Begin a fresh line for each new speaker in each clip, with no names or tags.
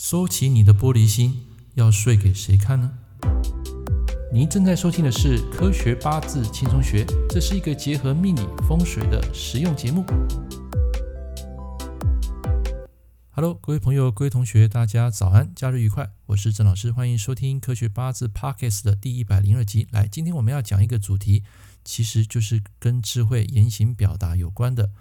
收起你的玻璃心，要睡给谁看呢？您正在收听的是《科学八字轻松学》，这是一个结合命理风水的实用节目。Hello，各位朋友、各位同学，大家早安，假日愉快！我是郑老师，欢迎收听《科学八字 Podcast》的第一百零二集。来，今天我们要讲一个主题，其实就是跟智慧言行表达有关的。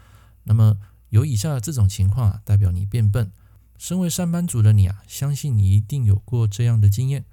那么，有以下的这种情况啊，代表你变笨。身为上班族的你啊，相信你一定有过这样的经验：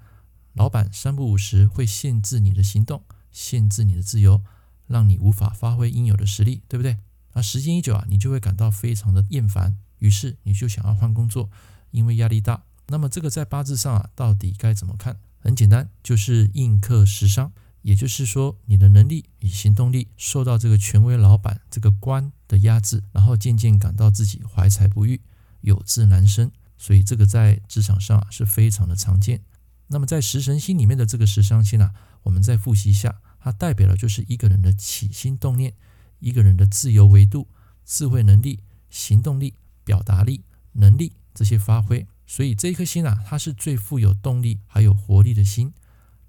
老板三不五时会限制你的行动，限制你的自由，让你无法发挥应有的实力，对不对？啊时间一久啊，你就会感到非常的厌烦，于是你就想要换工作，因为压力大。那么这个在八字上啊，到底该怎么看？很简单，就是印克食伤，也就是说你的能力与行动力受到这个权威老板这个官的压制，然后渐渐感到自己怀才不遇。有志难伸，所以这个在职场上啊是非常的常见。那么在食神星里面的这个食伤星啊，我们再复习一下，它代表的就是一个人的起心动念，一个人的自由维度、智慧能力、行动力、表达力、能力这些发挥。所以这一颗星啊，它是最富有动力还有活力的星。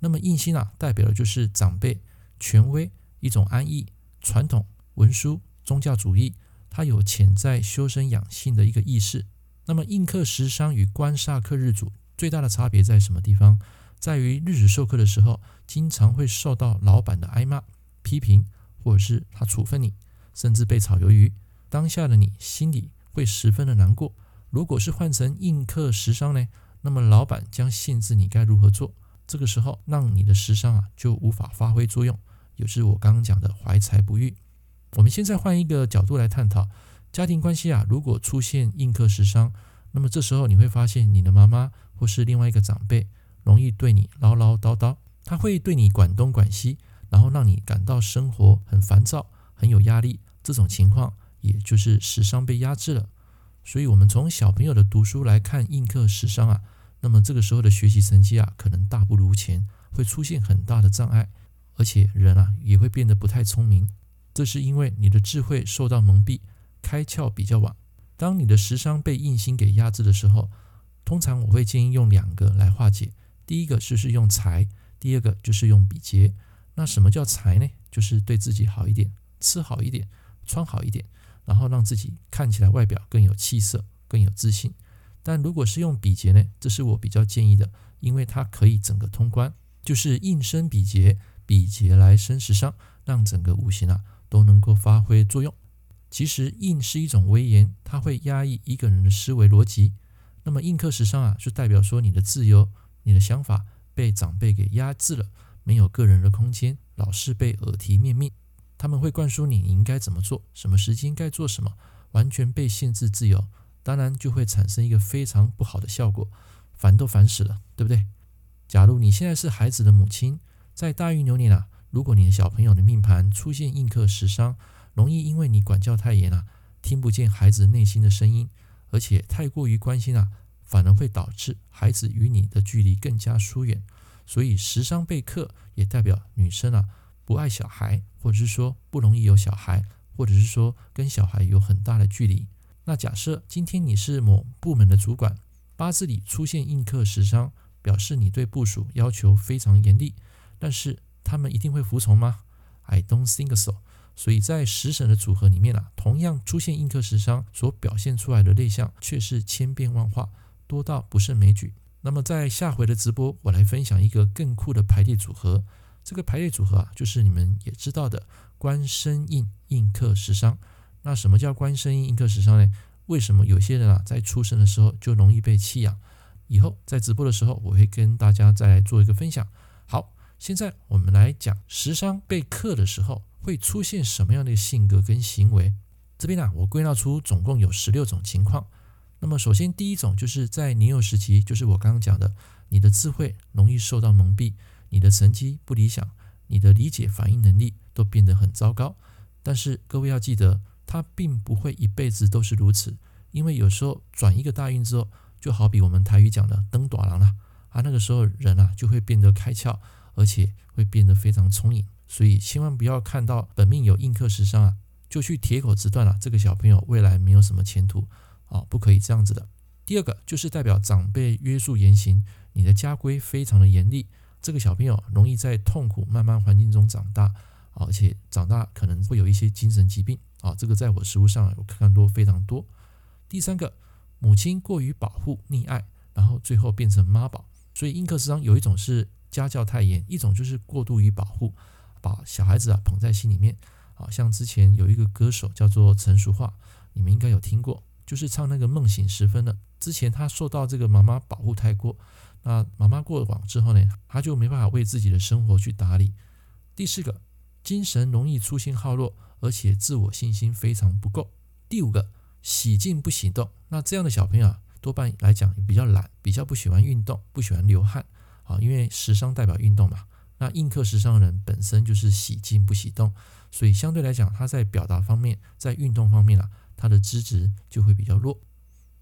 那么印星啊，代表的就是长辈、权威、一种安逸、传统、文书、宗教主义。它有潜在修身养性的一个意识。那么印克食伤与官煞克日主最大的差别在什么地方？在于日主受克的时候，经常会受到老板的挨骂、批评，或者是他处分你，甚至被炒鱿鱼。当下的你心里会十分的难过。如果是换成印克食伤呢？那么老板将限制你该如何做，这个时候让你的食伤啊就无法发挥作用，也是我刚刚讲的怀才不遇。我们现在换一个角度来探讨家庭关系啊，如果出现印克时伤，那么这时候你会发现你的妈妈或是另外一个长辈容易对你唠唠叨叨，他会对你管东管西，然后让你感到生活很烦躁、很有压力。这种情况也就是时伤被压制了。所以，我们从小朋友的读书来看印克时伤啊，那么这个时候的学习成绩啊，可能大不如前，会出现很大的障碍，而且人啊也会变得不太聪明。这是因为你的智慧受到蒙蔽，开窍比较晚。当你的食伤被印星给压制的时候，通常我会建议用两个来化解。第一个就是用财，第二个就是用比劫。那什么叫财呢？就是对自己好一点，吃好一点，穿好一点，然后让自己看起来外表更有气色，更有自信。但如果是用比劫呢？这是我比较建议的，因为它可以整个通关，就是印生比劫，比劫来生食伤，让整个五行啊。都能够发挥作用。其实印是一种威严，它会压抑一个人的思维逻辑。那么印克食伤啊，就代表说你的自由、你的想法被长辈给压制了，没有个人的空间，老是被耳提面命。他们会灌输你，你应该怎么做，什么时间该做什么，完全被限制自由。当然就会产生一个非常不好的效果，烦都烦死了，对不对？假如你现在是孩子的母亲，在大运流年啊。如果你的小朋友的命盘出现印克食伤，容易因为你管教太严啊，听不见孩子内心的声音，而且太过于关心啊，反而会导致孩子与你的距离更加疏远。所以食伤被克也代表女生啊不爱小孩，或者是说不容易有小孩，或者是说跟小孩有很大的距离。那假设今天你是某部门的主管，八字里出现印克食伤，表示你对部属要求非常严厉，但是。他们一定会服从吗？I don't think so。所以在食神的组合里面啊，同样出现印克食伤，所表现出来的类象却是千变万化，多到不胜枚举。那么在下回的直播，我来分享一个更酷的排列组合。这个排列组合啊，就是你们也知道的官身印印克食伤。那什么叫官身印印克食伤呢？为什么有些人啊在出生的时候就容易被弃养？以后在直播的时候，我会跟大家再来做一个分享。好。现在我们来讲食伤被克的时候会出现什么样的性格跟行为。这边呢、啊，我归纳出总共有十六种情况。那么首先第一种就是在年幼时期，就是我刚刚讲的，你的智慧容易受到蒙蔽，你的成绩不理想，你的理解反应能力都变得很糟糕。但是各位要记得，它并不会一辈子都是如此，因为有时候转一个大运之后，就好比我们台语讲的“登大人”了啊，那个时候人啊就会变得开窍。而且会变得非常聪颖，所以千万不要看到本命有印克食伤啊，就去铁口直断了，这个小朋友未来没有什么前途。啊，不可以这样子的。第二个就是代表长辈约束言行，你的家规非常的严厉，这个小朋友容易在痛苦慢慢环境中长大，而且长大可能会有一些精神疾病。啊，这个在我实务上有看多非常多。第三个，母亲过于保护溺爱，然后最后变成妈宝，所以印刻时伤有一种是家教太严，一种就是过度于保护，把小孩子啊捧在心里面。啊，像之前有一个歌手叫做陈淑桦，你们应该有听过，就是唱那个梦醒时分的。之前他受到这个妈妈保护太过，那妈妈过往之后呢，他就没办法为自己的生活去打理。第四个，精神容易出现耗弱，而且自我信心非常不够。第五个，喜静不喜动。那这样的小朋友啊，多半来讲比较懒，比较不喜欢运动，不喜欢流汗。啊，因为时伤代表运动嘛。那印刻时伤人本身就是喜静不喜动。所以相对来讲，他在表达方面，在运动方面啊，他的资质就会比较弱。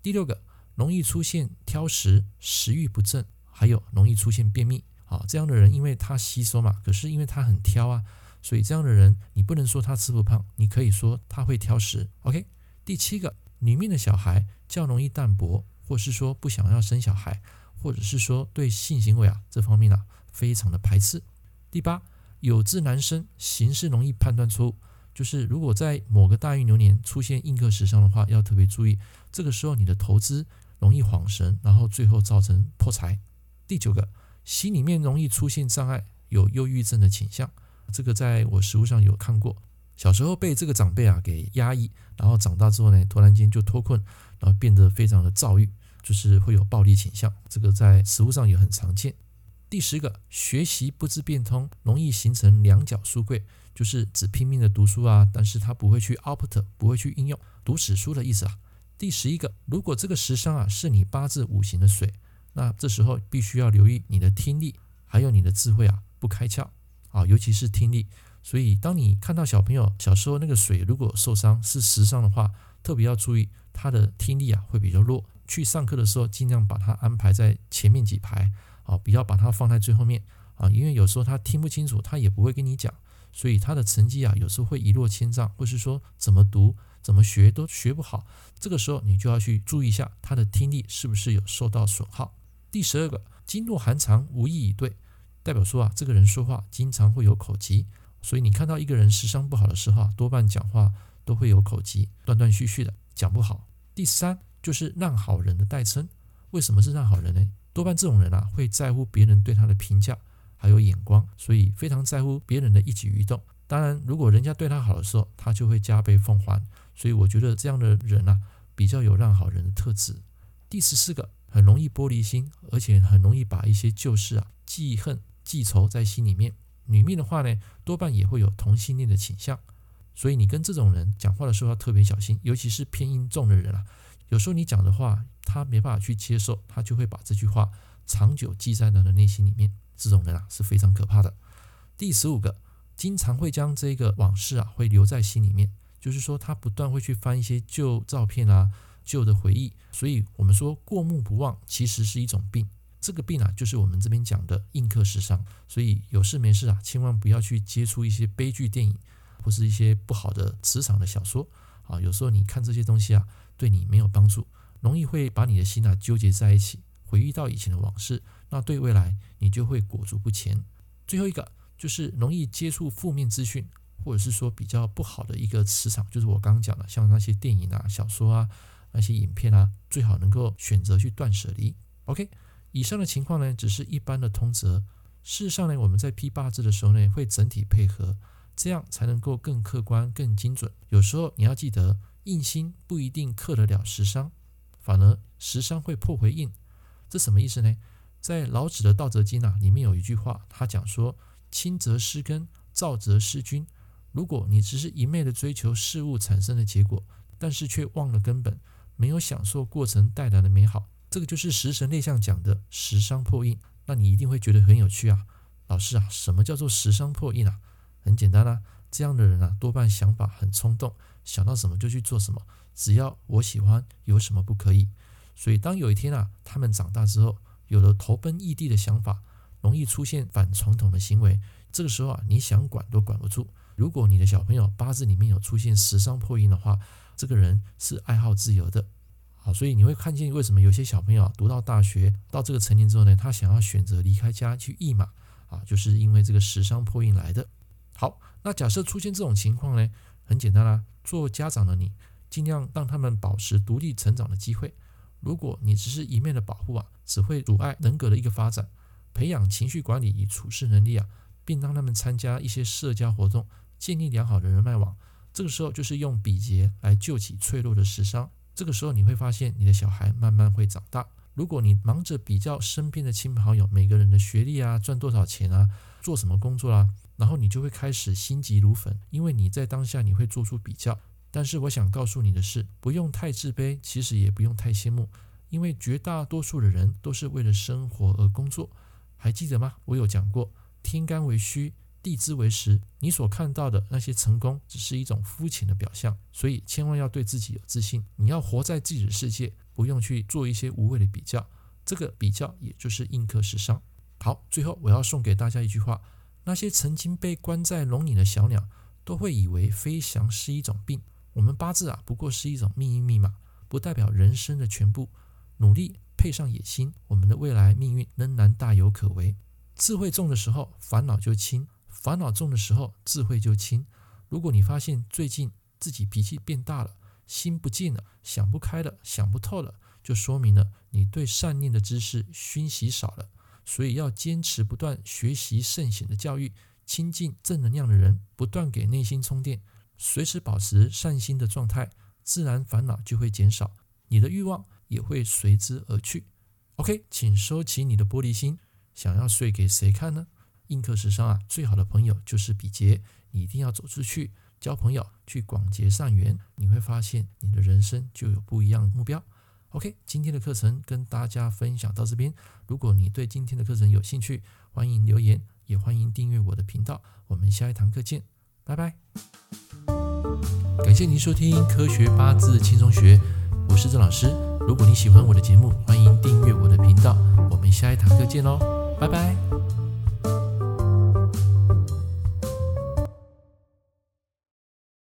第六个，容易出现挑食、食欲不振，还有容易出现便秘。啊，这样的人因为他吸收嘛，可是因为他很挑啊，所以这样的人你不能说他吃不胖，你可以说他会挑食。OK，第七个，女命的小孩较容易淡薄，或是说不想要生小孩，或者是说对性行为啊这方面啊非常的排斥。第八。有志男生，行事容易判断错误。就是如果在某个大运流年出现印刻时伤的话，要特别注意。这个时候你的投资容易恍神，然后最后造成破财。第九个，心里面容易出现障碍，有忧郁症的倾向。这个在我实物上有看过。小时候被这个长辈啊给压抑，然后长大之后呢，突然间就脱困，然后变得非常的躁郁，就是会有暴力倾向。这个在实物上也很常见。第十个，学习不知变通，容易形成两脚书柜，就是只拼命的读书啊，但是他不会去 output，不会去应用，读死书的意思啊。第十一个，如果这个时伤啊是你八字五行的水，那这时候必须要留意你的听力，还有你的智慧啊不开窍啊，尤其是听力。所以当你看到小朋友小时候那个水如果受伤是时伤的话，特别要注意他的听力啊会比较弱，去上课的时候尽量把他安排在前面几排。啊，不要把它放在最后面啊，因为有时候他听不清楚，他也不会跟你讲，所以他的成绩啊，有时候会一落千丈，或是说怎么读、怎么学都学不好。这个时候你就要去注意一下他的听力是不是有受到损耗。第十二个，经络寒长，无意以对，代表说啊，这个人说话经常会有口疾，所以你看到一个人时伤不好的时候，多半讲话都会有口疾，断断续续的讲不好。第三就是让好人的代称，为什么是让好人呢？多半这种人啊，会在乎别人对他的评价，还有眼光，所以非常在乎别人的一举一动。当然，如果人家对他好的时候，他就会加倍奉还。所以我觉得这样的人啊，比较有让好人的特质。第十四个，很容易玻璃心，而且很容易把一些旧事啊记恨、记仇在心里面。女命的话呢，多半也会有同性恋的倾向。所以你跟这种人讲话的时候要特别小心，尤其是偏阴重的人啊。有时候你讲的话，他没办法去接受，他就会把这句话长久记在他的内心里面。这种人啊是非常可怕的。第十五个，经常会将这个往事啊会留在心里面，就是说他不断会去翻一些旧照片啊、旧的回忆。所以我们说过目不忘其实是一种病，这个病啊就是我们这边讲的印刻时伤。所以有事没事啊，千万不要去接触一些悲剧电影或是一些不好的磁场的小说啊。有时候你看这些东西啊。对你没有帮助，容易会把你的心啊纠结在一起，回忆到以前的往事，那对未来你就会裹足不前。最后一个就是容易接触负面资讯，或者是说比较不好的一个磁场，就是我刚刚讲的，像那些电影啊、小说啊、那些影片啊，最好能够选择去断舍离。OK，以上的情况呢，只是一般的通则。事实上呢，我们在批八字的时候呢，会整体配合，这样才能够更客观、更精准。有时候你要记得。印星不一定克得了食伤，反而食伤会破回印，这什么意思呢？在老子的《道德经》啊里面有一句话，他讲说：“清则失根，躁则失君。”如果你只是一昧的追求事物产生的结果，但是却忘了根本，没有享受过程带来的美好，这个就是食神类象讲的食伤破印。那你一定会觉得很有趣啊，老师啊，什么叫做食伤破印啊？很简单啊，这样的人啊，多半想法很冲动。想到什么就去做什么，只要我喜欢，有什么不可以？所以当有一天啊，他们长大之后，有了投奔异地的想法，容易出现反传统的行为。这个时候啊，你想管都管不住。如果你的小朋友八字里面有出现时伤破印的话，这个人是爱好自由的，啊，所以你会看见为什么有些小朋友读到大学到这个成年之后呢，他想要选择离开家去译马啊，就是因为这个食伤破印来的。好，那假设出现这种情况呢，很简单啦，做家长的你尽量让他们保持独立成长的机会。如果你只是一面的保护啊，只会阻碍人格的一个发展。培养情绪管理与处事能力啊，并让他们参加一些社交活动，建立良好的人脉网。这个时候就是用比劫来救起脆弱的食伤。这个时候你会发现你的小孩慢慢会长大。如果你忙着比较身边的亲朋好友每个人的学历啊、赚多少钱啊、做什么工作啊，然后你就会开始心急如焚，因为你在当下你会做出比较。但是我想告诉你的是，不用太自卑，其实也不用太羡慕，因为绝大多数的人都是为了生活而工作。还记得吗？我有讲过，天干为虚，地支为实。你所看到的那些成功，只是一种肤浅的表象。所以千万要对自己有自信。你要活在自己的世界，不用去做一些无谓的比较。这个比较也就是印克食伤。好，最后我要送给大家一句话：那些曾经被关在笼里的小鸟，都会以为飞翔是一种病。我们八字啊，不过是一种命运密码，不代表人生的全部。努力配上野心，我们的未来命运仍然大有可为。智慧重的时候，烦恼就轻；烦恼重的时候，智慧就轻。如果你发现最近自己脾气变大了，心不静了，想不开了，想不透了，就说明了你对善念的知识熏习少了。所以要坚持不断学习圣贤的教育，亲近正能量的人，不断给内心充电。随时保持善心的状态，自然烦恼就会减少，你的欲望也会随之而去。OK，请收起你的玻璃心，想要睡给谁看呢？印克食伤啊，最好的朋友就是比劫，你一定要走出去交朋友，去广结善缘，你会发现你的人生就有不一样的目标。OK，今天的课程跟大家分享到这边。如果你对今天的课程有兴趣，欢迎留言，也欢迎订阅我的频道。我们下一堂课见，拜拜。感谢您收听《科学八字轻松学》，我是郑老师。如果你喜欢我的节目，欢迎订阅我的频道。我们下一堂课见喽，拜拜。